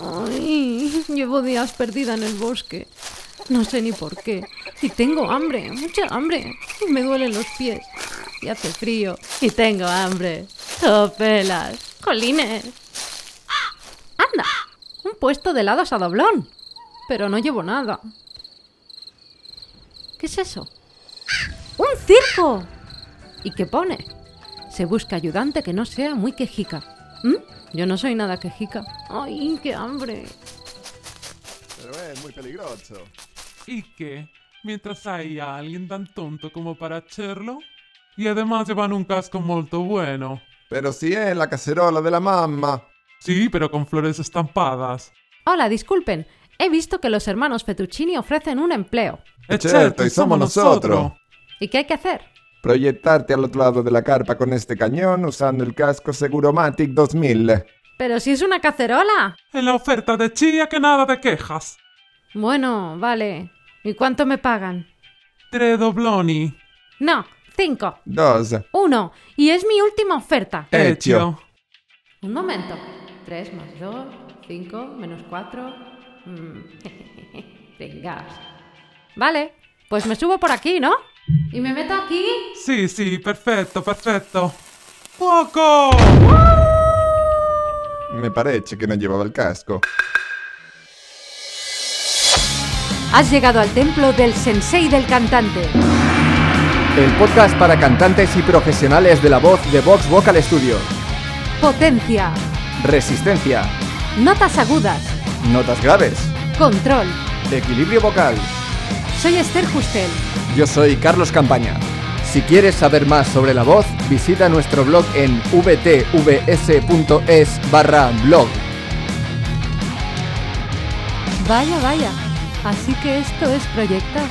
Ay, llevo días perdida en el bosque. No sé ni por qué. Y tengo hambre, mucha hambre. Y me duelen los pies. Y hace frío. Y tengo hambre. Topelas. Colines. ¡Anda! Un puesto de helados a doblón. Pero no llevo nada. ¿Qué es eso? ¡Un circo! ¿Y qué pone? Se busca ayudante que no sea muy quejica. ¿Mm? Yo no soy nada quejica. ¡Ay, qué hambre! Pero es muy peligroso. ¿Y qué? Mientras hay alguien tan tonto como para hacerlo. Y además llevan un casco molto bueno. Pero si è la cacerola de la mamma. Sí, pero con flores estampadas. Hola, disculpen. He visto que los hermanos Fettuccini ofrecen un empleo. Es certo, y somos nosotros. ¿Y qué hay que hacer? Proyectarte al otro lado de la carpa con este cañón usando el casco Seguromatic 2000. Pero si es una cacerola. En la oferta de Chía que nada de quejas. Bueno, vale. ¿Y cuánto me pagan? Tre dobloni. No, cinco. Dos. Uno. Y es mi última oferta. Hecho. Un momento. Tres más dos, cinco, menos cuatro. Mm, Venga. Vale, pues me subo por aquí, ¿no? ¿Y me meto aquí? Sí, sí, perfecto, perfecto. ¡Poco! Me parece que no llevaba el casco. Has llegado al templo del sensei del cantante. El podcast para cantantes y profesionales de la voz de Vox Vocal Studio. Potencia. Resistencia. Notas agudas. Notas graves. Control. Equilibrio vocal. Soy Esther Justel. Yo soy Carlos Campaña. Si quieres saber más sobre la voz, visita nuestro blog en vtvs.es barra blog. Vaya, vaya. Así que esto es proyectar.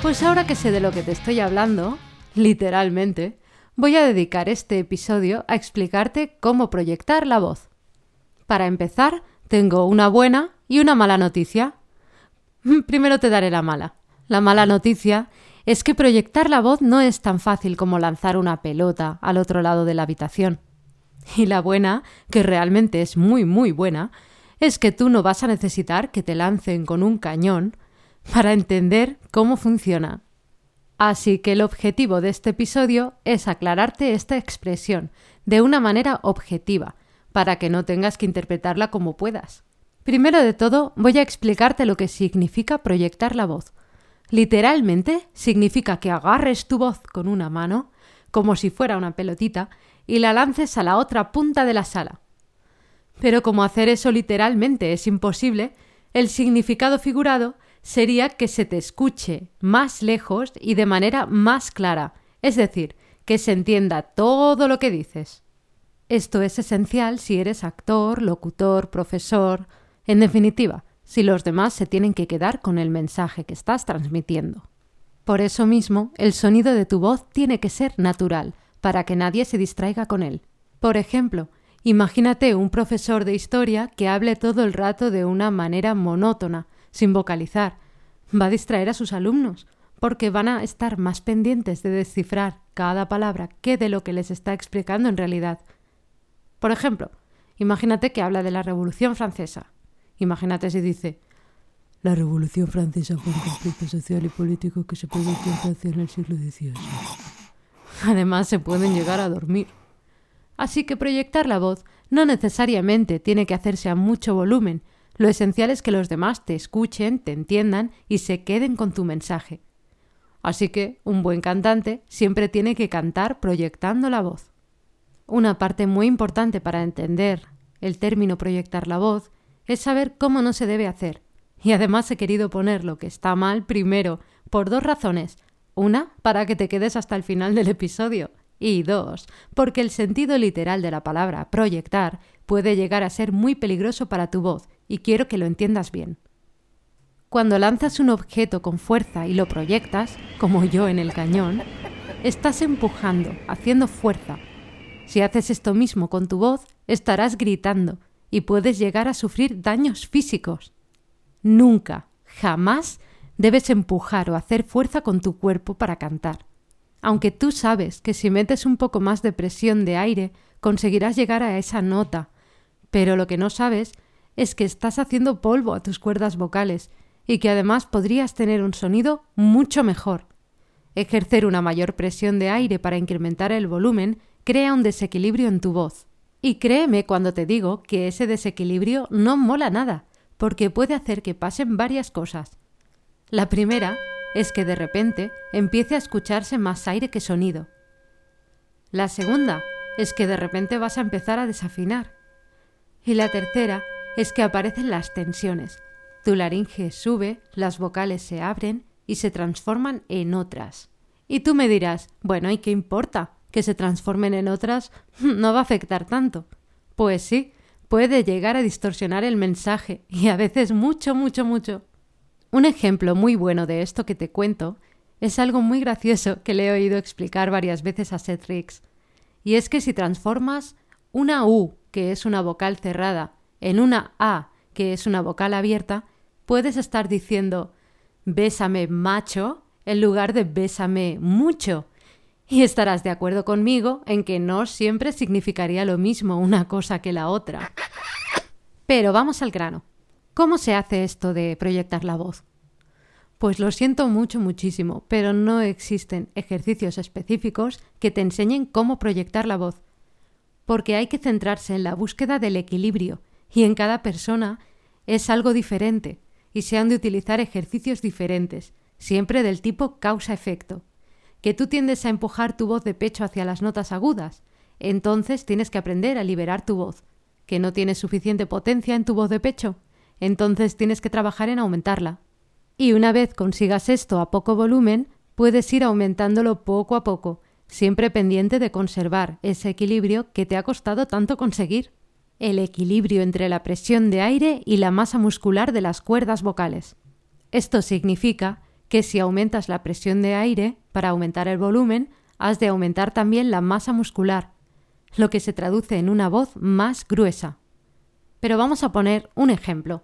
Pues ahora que sé de lo que te estoy hablando, literalmente, voy a dedicar este episodio a explicarte cómo proyectar la voz. Para empezar, tengo una buena y una mala noticia. Primero te daré la mala. La mala noticia es que proyectar la voz no es tan fácil como lanzar una pelota al otro lado de la habitación. Y la buena, que realmente es muy muy buena, es que tú no vas a necesitar que te lancen con un cañón para entender cómo funciona. Así que el objetivo de este episodio es aclararte esta expresión de una manera objetiva, para que no tengas que interpretarla como puedas. Primero de todo, voy a explicarte lo que significa proyectar la voz. Literalmente significa que agarres tu voz con una mano, como si fuera una pelotita, y la lances a la otra punta de la sala. Pero como hacer eso literalmente es imposible, el significado figurado sería que se te escuche más lejos y de manera más clara, es decir, que se entienda todo lo que dices. Esto es esencial si eres actor, locutor, profesor, en definitiva, si los demás se tienen que quedar con el mensaje que estás transmitiendo. Por eso mismo, el sonido de tu voz tiene que ser natural, para que nadie se distraiga con él. Por ejemplo, imagínate un profesor de historia que hable todo el rato de una manera monótona, sin vocalizar. Va a distraer a sus alumnos, porque van a estar más pendientes de descifrar cada palabra que de lo que les está explicando en realidad. Por ejemplo, imagínate que habla de la Revolución Francesa. Imagínate si dice La Revolución Francesa fue un conflicto social y político que se produjo en Francia en el siglo XVIII. Además, se pueden llegar a dormir. Así que proyectar la voz no necesariamente tiene que hacerse a mucho volumen. Lo esencial es que los demás te escuchen, te entiendan y se queden con tu mensaje. Así que un buen cantante siempre tiene que cantar proyectando la voz. Una parte muy importante para entender el término proyectar la voz es saber cómo no se debe hacer. Y además he querido poner lo que está mal primero, por dos razones. Una, para que te quedes hasta el final del episodio. Y dos, porque el sentido literal de la palabra proyectar puede llegar a ser muy peligroso para tu voz, y quiero que lo entiendas bien. Cuando lanzas un objeto con fuerza y lo proyectas, como yo en el cañón, estás empujando, haciendo fuerza. Si haces esto mismo con tu voz, estarás gritando y puedes llegar a sufrir daños físicos. Nunca, jamás debes empujar o hacer fuerza con tu cuerpo para cantar. Aunque tú sabes que si metes un poco más de presión de aire conseguirás llegar a esa nota, Pero lo que no sabes es que estás haciendo polvo a tus cuerdas vocales y que además podrías tener un sonido mucho mejor. Ejercer una mayor presión de aire para incrementar el volumen crea un desequilibrio en tu voz. Y créeme cuando te digo que ese desequilibrio no mola nada, porque puede hacer que pasen varias cosas. La primera es que de repente empiece a escucharse más aire que sonido. La segunda es que de repente vas a empezar a desafinar. Y la tercera es que aparecen las tensiones. Tu laringe sube, las vocales se abren y se transforman en otras. Y tú me dirás, bueno, ¿y qué importa? Que se transformen en otras no va a afectar tanto. Pues sí, puede llegar a distorsionar el mensaje, y a veces mucho, mucho, mucho. Un ejemplo muy bueno de esto que te cuento es algo muy gracioso que le he oído explicar varias veces a Seth. Y es que si transformas una U, que es una vocal cerrada, en una A, que es una vocal abierta, puedes estar diciendo bésame macho en lugar de bésame mucho. Y estarás de acuerdo conmigo en que no siempre significaría lo mismo una cosa que la otra. Pero vamos al grano. ¿Cómo se hace esto de proyectar la voz? Pues lo siento mucho, muchísimo, pero no existen ejercicios específicos que te enseñen cómo proyectar la voz. Porque hay que centrarse en la búsqueda del equilibrio, y en cada persona es algo diferente, y se han de utilizar ejercicios diferentes, siempre del tipo causa-efecto. Que tú tiendes a empujar tu voz de pecho hacia las notas agudas, entonces tienes que aprender a liberar tu voz. Que no tienes suficiente potencia en tu voz de pecho, entonces tienes que trabajar en aumentarla. Y una vez consigas esto a poco volumen, puedes ir aumentándolo poco a poco, siempre pendiente de conservar ese equilibrio que te ha costado tanto conseguir. El equilibrio entre la presión de aire y la masa muscular de las cuerdas vocales. Esto significa que si aumentas la presión de aire, para aumentar el volumen, has de aumentar también la masa muscular, lo que se traduce en una voz más gruesa. Pero vamos a poner un ejemplo.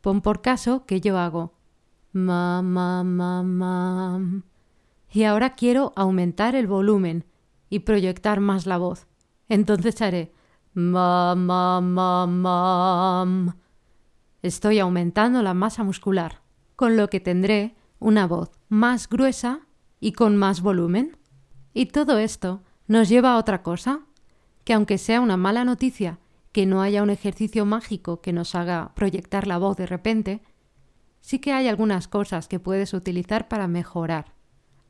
Pon por caso que yo hago ma ma ma y ahora quiero aumentar el volumen y proyectar más la voz. Entonces haré ma ma. Estoy aumentando la masa muscular, con lo que tendré una voz más gruesa y con más volumen. Y todo esto nos lleva a otra cosa, que aunque sea una mala noticia que no haya un ejercicio mágico que nos haga proyectar la voz de repente, sí que hay algunas cosas que puedes utilizar para mejorar.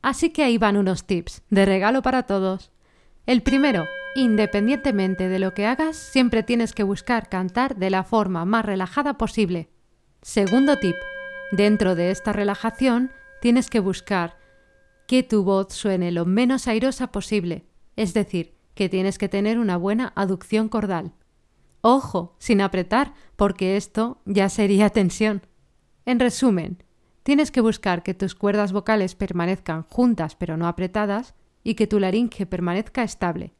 Así que ahí van unos tips de regalo para todos. El primero, independientemente de lo que hagas, siempre tienes que buscar cantar de la forma más relajada posible. Segundo tip, Dentro de esta relajación tienes que buscar que tu voz suene lo menos airosa posible, es decir, que tienes que tener una buena aducción cordal. Ojo, sin apretar, porque esto ya sería tensión. En resumen, tienes que buscar que tus cuerdas vocales permanezcan juntas pero no apretadas y que tu laringe permanezca estable.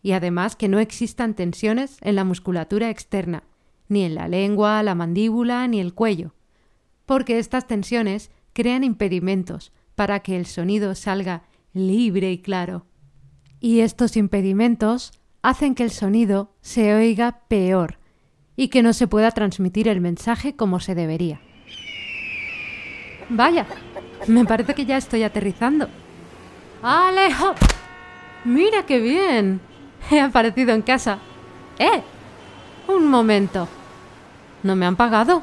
Y además que no existan tensiones en la musculatura externa, ni en la lengua, la mandíbula, ni el cuello porque estas tensiones crean impedimentos para que el sonido salga libre y claro. Y estos impedimentos hacen que el sonido se oiga peor y que no se pueda transmitir el mensaje como se debería. Vaya, me parece que ya estoy aterrizando. ¡Alejo! ¡Mira qué bien! He aparecido en casa. ¡Eh! Un momento. ¿No me han pagado?